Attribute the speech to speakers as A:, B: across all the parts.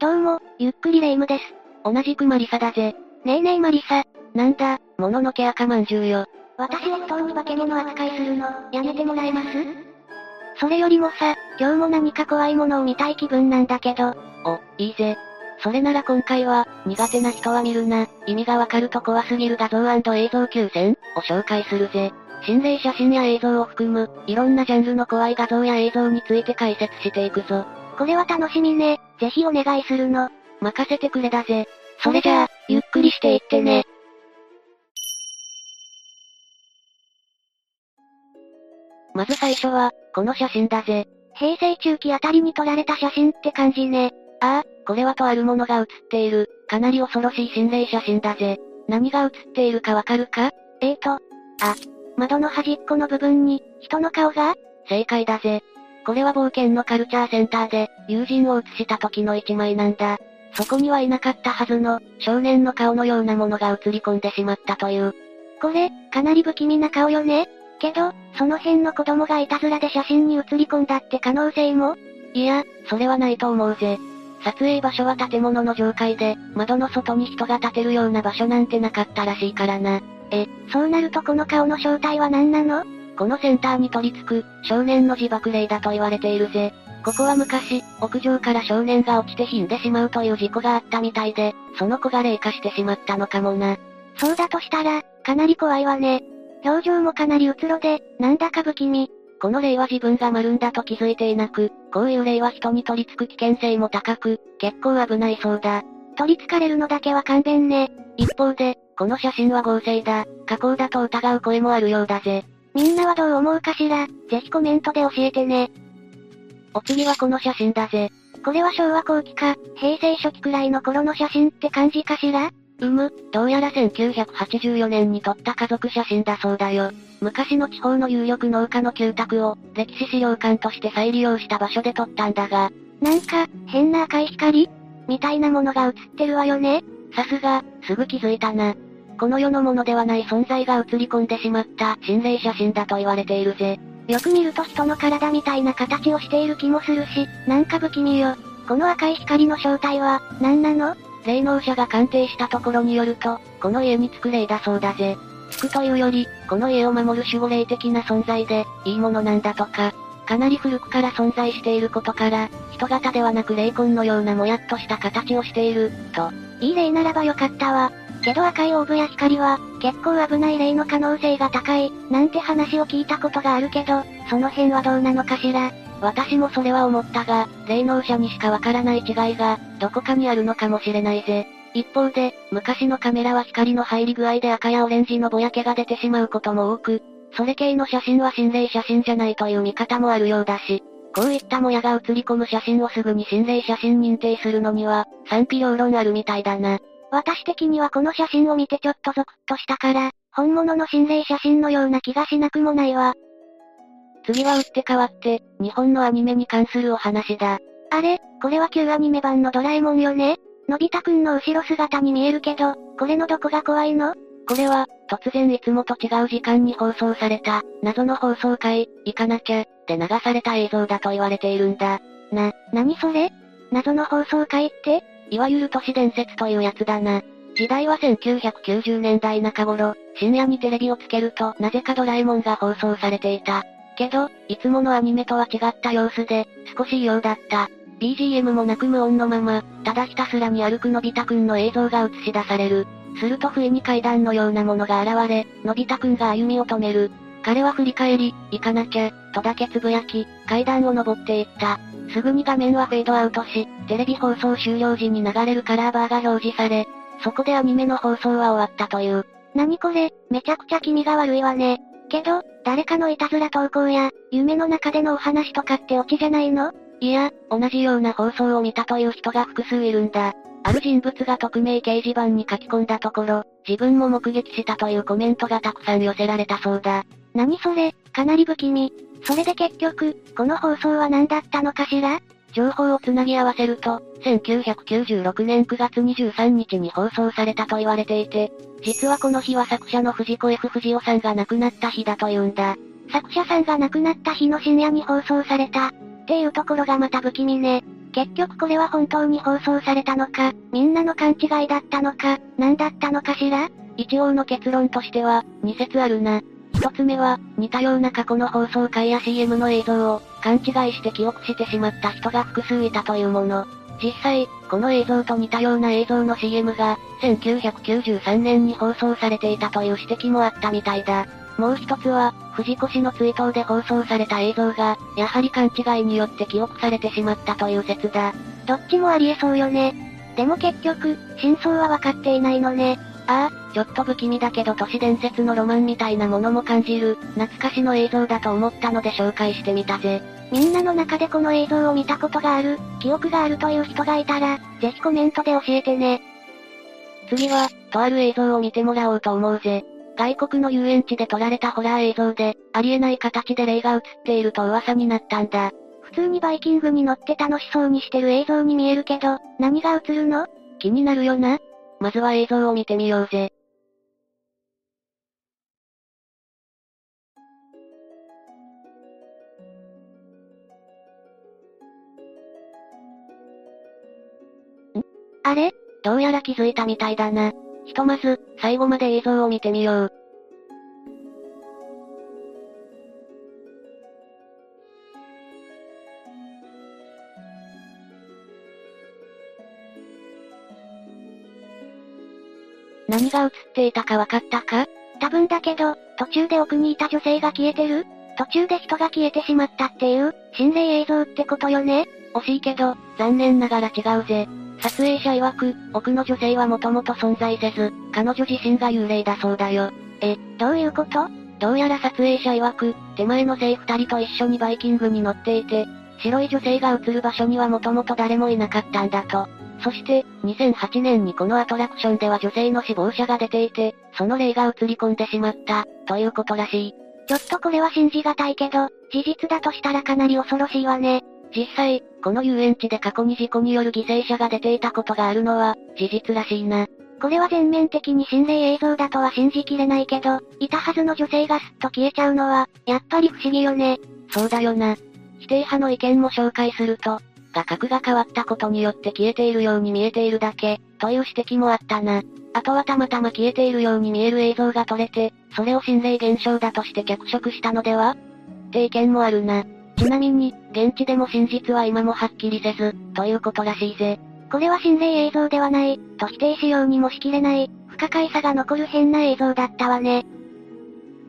A: どうも、ゆっくりレ夢ムです。
B: 同じくマリサだぜ。
A: ねえねえマリサ。
B: なんだ、もののけ赤まんじゅうよ。
A: 私を不当に化け物扱いするの、やめてもらえます？それよりもさ、今日も何か怖いものを見たい気分なんだけど。
B: お、いいぜ。それなら今回は、苦手な人は見るな、意味がわかると怖すぎる画像映像9000を紹介するぜ。心霊写真や映像を含む、いろんなジャンルの怖い画像や映像について解説していくぞ。
A: これは楽しみね。ぜひお願いするの。
B: 任せてくれだぜ。
A: それじゃあ、ゆっくりしていってね。
B: まず最初は、この写真だぜ。
A: 平成中期あたりに撮られた写真って感じね。
B: ああ、これはとあるものが写っている、かなり恐ろしい心霊写真だぜ。何が写っているかわかるか？
A: えーと、あ、窓の端っこの部分に、人の顔が？
B: 正解だぜ。これは冒険のカルチャーセンターで、友人を写した時の一枚なんだ。そこにはいなかったはずの、少年の顔のようなものが映り込んでしまったという。
A: これ、かなり不気味な顔よねけど、その辺の子供がいたずらで写真に写り込んだって可能性も？
B: いや、それはないと思うぜ。撮影場所は建物の上階で、窓の外に人が立てるような場所なんてなかったらしいからな。
A: え、そうなるとこの顔の正体は何なの？
B: このセンターに取り付く、少年の自爆霊だと言われているぜ。ここは昔、屋上から少年が落ちて死んでしまうという事故があったみたいで、その子が霊化してしまったのかもな。
A: そうだとしたら、かなり怖いわね。表情もかなりうつろで、なんだか不気味。
B: この霊は自分が丸んだと気づいていなく、こういう霊は人に取り付く危険性も高く、結構危ないそうだ。
A: 取り付かれるのだけは勘弁ね。
B: 一方で、この写真は合成だ、加工だと疑う声もあるようだぜ。
A: みんなはどう思うかしら？ぜひコメントで教えてね。
B: お次はこの写真だぜ。
A: これは昭和後期か、平成初期くらいの頃の写真って感じかしら？
B: うむ、どうやら1984年に撮った家族写真だそうだよ。昔の地方の有力農家の旧宅を、歴史資料館として再利用した場所で撮ったんだが。
A: なんか、変な赤い光？みたいなものが映ってるわよね
B: さすが、すぐ気づいたな。この世のものではない存在が映り込んでしまった心霊写真だと言われているぜ。
A: よく見ると人の体みたいな形をしている気もするし、なんか不気味よ。この赤い光の正体は、何なの？
B: 霊能者が鑑定したところによると、この家につく霊だそうだぜ。つくというより、この家を守る守護霊的な存在で、いいものなんだとか。かなり古くから存在していることから、人型ではなく霊魂のようなもやっとした形をしている、と。
A: いい霊ならばよかったわ。けど赤いオーブや光は、結構危ない霊の可能性が高い、なんて話を聞いたことがあるけど、その辺はどうなのかしら。
B: 私もそれは思ったが、霊能者にしかわからない違いが、どこかにあるのかもしれないぜ。一方で、昔のカメラは光の入り具合で赤やオレンジのぼやけが出てしまうことも多く、それ系の写真は心霊写真じゃないという見方もあるようだし、こういったもやが写り込む写真をすぐに心霊写真認定するのには、賛否両論あるみたいだな。
A: 私的にはこの写真を見てちょっとゾクッとしたから、本物の心霊写真のような気がしなくもないわ。
B: 次は打って変わって、日本のアニメに関するお話だ。
A: あれ、これは旧アニメ版のドラえもんよね？のび太くんの後ろ姿に見えるけど、これのどこが怖いの？
B: これは、突然いつもと違う時間に放送された、謎の放送回、行かなきゃ、で流された映像だと言われているんだ。
A: な、なにそれ？謎の放送回って？
B: いわゆる都市伝説というやつだな。時代は1990年代中頃、深夜にテレビをつけるとなぜかドラえもんが放送されていた。けど、いつものアニメとは違った様子で、少し異様だった。BGM もなく無音のまま、ただひたすらに歩くのび太くんの映像が映し出される。すると不意に階段のようなものが現れ、のび太くんが歩みを止める。彼は振り返り、行かなきゃ、とだけつぶやき、階段を登っていった。すぐに画面はフェードアウトし、テレビ放送終了時に流れるカラーバーが表示され、そこでアニメの放送は終わったという。
A: なにこれ、めちゃくちゃ気味が悪いわね。けど、誰かのいたずら投稿や、夢の中でのお話とかってオチじゃないの？
B: いや、同じような放送を見たという人が複数いるんだ。ある人物が匿名掲示板に書き込んだところ、自分も目撃したというコメントがたくさん寄せられたそうだ。
A: 何それ、かなり不気味。それで結局、この放送は何だったのかしら？
B: 情報をつなぎ合わせると、1996年9月23日に放送されたと言われていて、実はこの日は作者の藤子 F 不二雄さんが亡くなった日だというんだ。
A: 作者さんが亡くなった日の深夜に放送された。っていうところがまた不気味ね。結局これは本当に放送されたのか、みんなの勘違いだったのか、何だったのかしら？
B: 一応の結論としては、2説あるな。一つ目は、似たような過去の放送回や CM の映像を、勘違いして記憶してしまった人が複数いたというもの。実際、この映像と似たような映像の CM が、1993年に放送されていたという指摘もあったみたいだ。もう一つは、藤越の追悼で放送された映像が、やはり勘違いによって記憶されてしまったという説だ。
A: どっちもありえそうよね。でも結局、真相は分かっていないのね。
B: ああ、ちょっと不気味だけど都市伝説のロマンみたいなものも感じる、懐かしの映像だと思ったので紹介してみたぜ。
A: みんなの中でこの映像を見たことがある、記憶があるという人がいたら、ぜひコメントで教えてね。
B: 次は、とある映像を見てもらおうと思うぜ。外国の遊園地で撮られたホラー映像で、ありえない形で霊が映っていると噂になったんだ。
A: 普通にバイキングに乗って楽しそうにしてる映像に見えるけど、何が映るの？
B: 気になるよな。まずは映像を見てみようぜ。
A: あれ？
B: どうやら気づいたみたいだな。ひとまず、最後まで映像を見てみよう。何が映っていたかわかったか？
A: 多分だけど、途中で奥にいた女性が消えてる？途中で人が消えてしまったっていう、心霊映像ってことよね？
B: 惜しいけど、残念ながら違うぜ。撮影者曰く、奥の女性はもともと存在せず、彼女自身が幽霊だそうだよ。
A: え、どういうこと？
B: どうやら撮影者曰く、手前の生二人と一緒にバイキングに乗っていて、白い女性が映る場所にはもともと誰もいなかったんだと。そして、2008年にこのアトラクションでは女性の死亡者が出ていて、その霊が映り込んでしまった、ということらしい。
A: ちょっとこれは信じがたいけど、事実だとしたらかなり恐ろしいわね。
B: 実際、この遊園地で過去に事故による犠牲者が出ていたことがあるのは、事実らしいな。
A: これは全面的に心霊映像だとは信じきれないけど、いたはずの女性がすっと消えちゃうのは、やっぱり不思議よね。
B: そうだよな。否定派の意見も紹介すると、画角が変わったことによって消えているように見えているだけ、という指摘もあったな。あとはたまたま消えているように見える映像が撮れて、それを心霊現象だとして脚色したのでは？って意見もあるな。ちなみに、現地でも真実は今もはっきりせず、ということらしいぜ。
A: これは心霊映像ではない、と否定しようにもしきれない、不可解さが残る変な映像だったわね。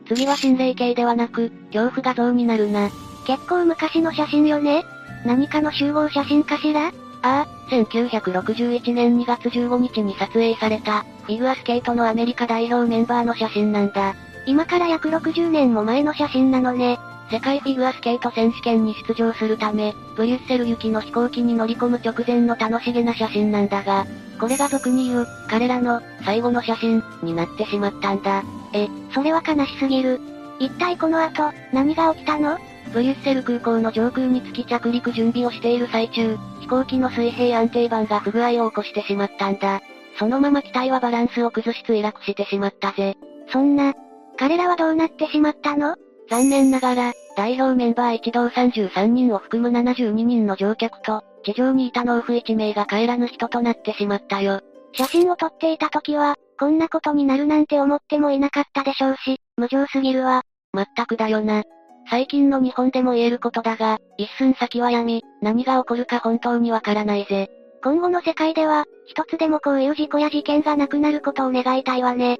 B: 次は心霊系ではなく、恐怖画像になるな。
A: 結構昔の写真よね何かの集合写真かしら？あ
B: あ、1961年2月15日に撮影された、フィギュアスケートのアメリカ代表メンバーの写真なんだ。
A: 今から約60年も前の写真なのね。
B: 世界フィギュアスケート選手権に出場するため、ブリュッセル行きの飛行機に乗り込む直前の楽しげな写真なんだが、これが俗に言う、彼らの、最後の写真、になってしまったんだ。
A: え、それは悲しすぎる。一体この後、何が起きたの？
B: ブリュッセル空港の上空に月着陸準備をしている最中、飛行機の水平安定板が不具合を起こしてしまったんだ。そのまま機体はバランスを崩し墜落してしまったぜ。
A: そんな、彼らはどうなってしまったの？
B: 残念ながら、代表メンバー一同33人を含む72人の乗客と、地上にいた農夫1名が帰らぬ人となってしまったよ。
A: 写真を撮っていた時は、こんなことになるなんて思ってもいなかったでしょうし、無情すぎるわ。
B: まったくだよな。最近の日本でも言えることだが、一寸先は闇、何が起こるか本当にわからないぜ。
A: 今後の世界では、一つでもこういう事故や事件がなくなることを願いたいわね。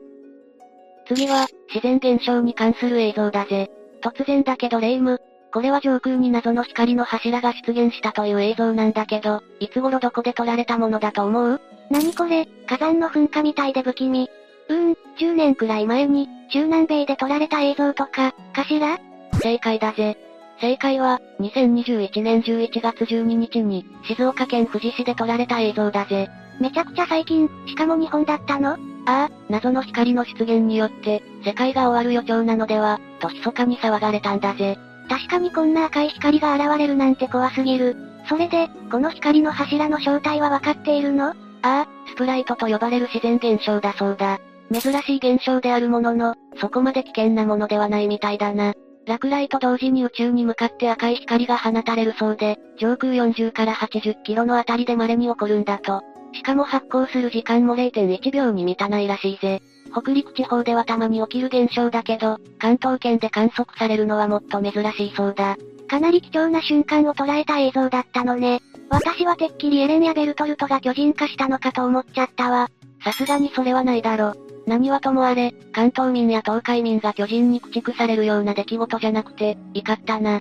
B: 次は、自然現象に関する映像だぜ。突然だけど霊夢。これは上空に謎の光の柱が出現したという映像なんだけど、いつ頃どこで撮られたものだと思う？
A: 何これ、火山の噴火みたいで不気味。うーん、10年くらい前に、中南米で撮られた映像とか、かしら？
B: 正解だぜ。正解は、2021年11月12日に、静岡県富士市で撮られた映像だぜ。
A: めちゃくちゃ最近、しかも日本だったの？
B: ああ、謎の光の出現によって、世界が終わる予兆なのでは、と密かに騒がれたんだぜ。
A: 確かにこんな赤い光が現れるなんて怖すぎる。それで、この光の柱の正体はわかっているの？あ
B: あ、スプライトと呼ばれる自然現象だそうだ。珍しい現象であるものの、そこまで危険なものではないみたいだな。落雷と同時に宇宙に向かって赤い光が放たれるそうで、上空40から80キロのあたりで稀に起こるんだと。しかも発光する時間も0.1秒に満たないらしいぜ。北陸地方ではたまに起きる現象だけど、関東圏で観測されるのはもっと珍しいそうだ。
A: かなり貴重な瞬間を捉えた映像だったのね。私はてっきりエレンやベルトルトが巨人化したのかと思っちゃったわ。
B: さすがにそれはないだろ。何はともあれ、関東民や東海民が巨人に駆逐されるような出来事じゃなくて、怒ったな。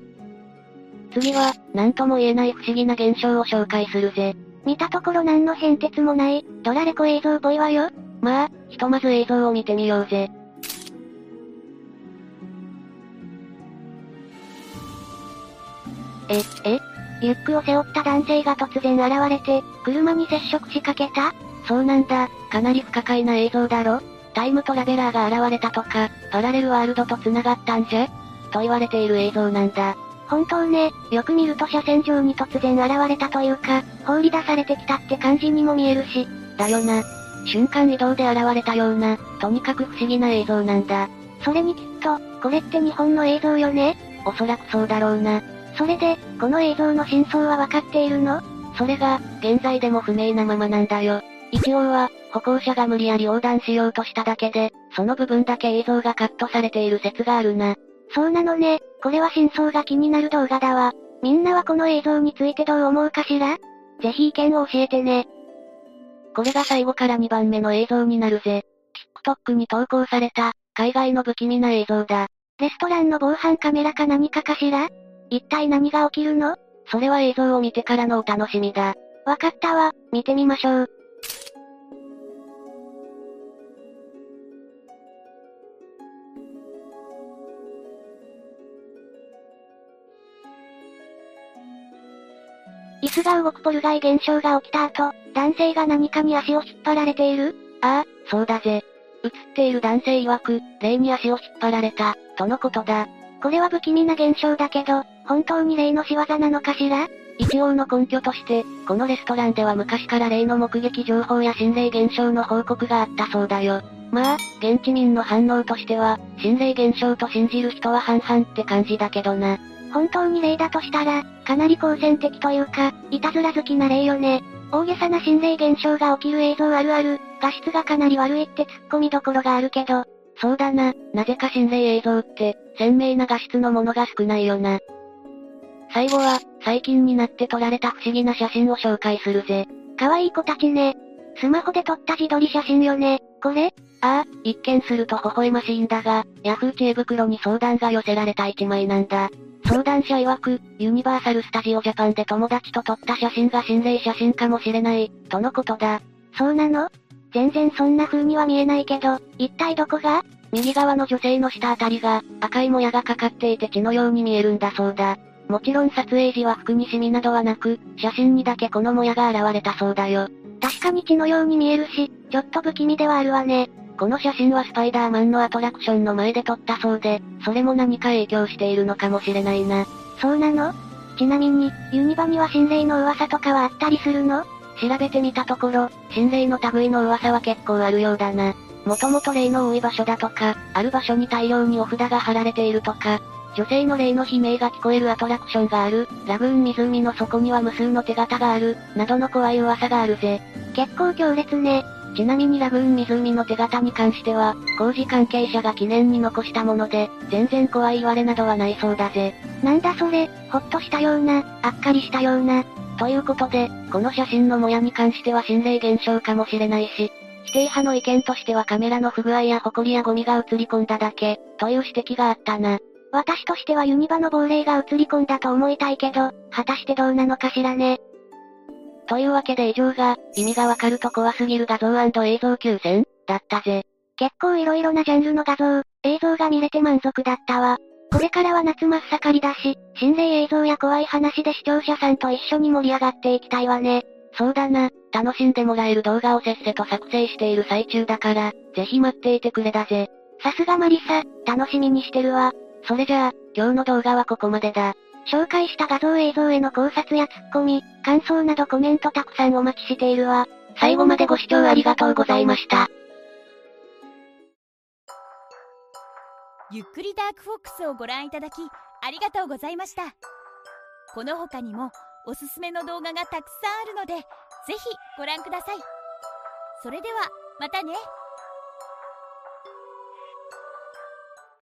B: 次は、何とも言えない不思議な現象を紹介するぜ。
A: 見たところ何の変哲もない、ドラレコ映像っぽいわよ。
B: まあ、ひとまず映像を見てみようぜ。
A: え、え？リュックを背負った男性が突然現れて、車に接触しかけた？
B: そうなんだ、かなり不可解な映像だろタイムトラベラーが現れたとか、パラレルワールドと繋がったんじゃ？と言われている映像なんだ。
A: 本当ね、よく見ると車線上に突然現れたというか、放り出されてきたって感じにも見えるし。
B: だよな。瞬間移動で現れたような、とにかく不思議な映像なんだ。
A: それにきっと、これって日本の映像よね？
B: おそらくそうだろうな。
A: それで、この映像の真相はわかっているの？
B: それが、現在でも不明なままなんだよ。一応は、歩行者が無理やり横断しようとしただけで、その部分だけ映像がカットされている説があるな。
A: そうなのね、これは真相が気になる動画だわ。みんなはこの映像についてどう思うかしら？ぜひ意見を教えてね。
B: これが最後から2番目の映像になるぜ。TikTok に投稿された、海外の不気味な映像だ。
A: レストランの防犯カメラか何かかしら？一体何が起きるの？
B: それは映像を見てからのお楽しみだ。
A: わかったわ、見てみましょう。椅子が動くポルガイ現象が起きた後、男性が何かに足を引っ張られている？
B: ああ、そうだぜ。映っている男性曰く、霊に足を引っ張られた、とのことだ。
A: これは不気味な現象だけど、本当に霊の仕業なのかしら？
B: 一応の根拠として、このレストランでは昔から霊の目撃情報や心霊現象の報告があったそうだよ。まあ、現地民の反応としては、心霊現象と信じる人は半々って感じだけどな。
A: 本当に霊だとしたら、かなり好戦的というか、いたずら好きな霊よね。大げさな心霊現象が起きる映像あるある、画質がかなり悪いって突っ込みどころがあるけど、
B: そうだな、なぜか心霊映像って、鮮明な画質のものが少ないよな。最後は、最近になって撮られた不思議な写真を紹介するぜ。
A: 可愛い子たちね。スマホで撮った自撮り写真よね、これ？
B: ああ、一見すると微笑ましいんだが、ヤフー知恵袋に相談が寄せられた一枚なんだ。相談者曰く、ユニバーサル・スタジオ・ジャパンで友達と撮った写真が心霊写真かもしれない、とのことだ。
A: そうなの？全然そんな風には見えないけど、一体どこが？
B: 右側の女性の下あたりが、赤いもやがかかっていて血のように見えるんだそうだ。もちろん撮影時は服にシミなどはなく、写真にだけこのもやが現れたそうだよ。
A: 確かに血のように見えるし、ちょっと不気味ではあるわね。
B: この写真はスパイダーマンのアトラクションの前で撮ったそうで、それも何か影響しているのかもしれないな。
A: そうなの？ちなみに、ユニバには心霊の噂とかはあったりするの？
B: 調べてみたところ、心霊の類の噂は結構あるようだな。もともと霊の多い場所だとか、ある場所に大量にお札が貼られているとか、女性の霊の悲鳴が聞こえるアトラクションがある、ラグーン湖の底には無数の手形がある、などの怖い噂があるぜ。
A: 結構強烈ね。
B: ちなみにラグーン湖の手形に関しては、工事関係者が記念に残したもので、全然怖い言われなどはないそうだぜ。
A: なんだそれ、ほっとしたような、あっかりしたような。
B: ということで、この写真のもやに関しては心霊現象かもしれないし、否定派の意見としてはカメラの不具合や埃やゴミが映り込んだだけ、という指摘があったな。
A: 私としてはユニバの亡霊が映り込んだと思いたいけど、果たしてどうなのかしらね。
B: というわけで以上が、意味がわかると怖すぎる画像映像9000だったぜ。
A: 結構色々なジャンルの画像、映像が見れて満足だったわ。これからは夏真っ盛りだし、心霊映像や怖い話で視聴者さんと一緒に盛り上がっていきたいわね。
B: そうだな、楽しんでもらえる動画をせっせと作成している最中だから、ぜひ待っていてくれだぜ。
A: さすがマリサ、楽しみにしてるわ。
B: それじゃあ、今日の動画はここまでだ。
A: 紹介した画像映像への考察やツッコミ、感想などコメントたくさんお待ちしているわ。
B: 最後までご視聴ありがとうございました。
C: ゆっくりダークフォックスをご覧いただきありがとうございましたこの他にもおすすめの動画がたくさんあるのでぜひご覧くださいそれではまたね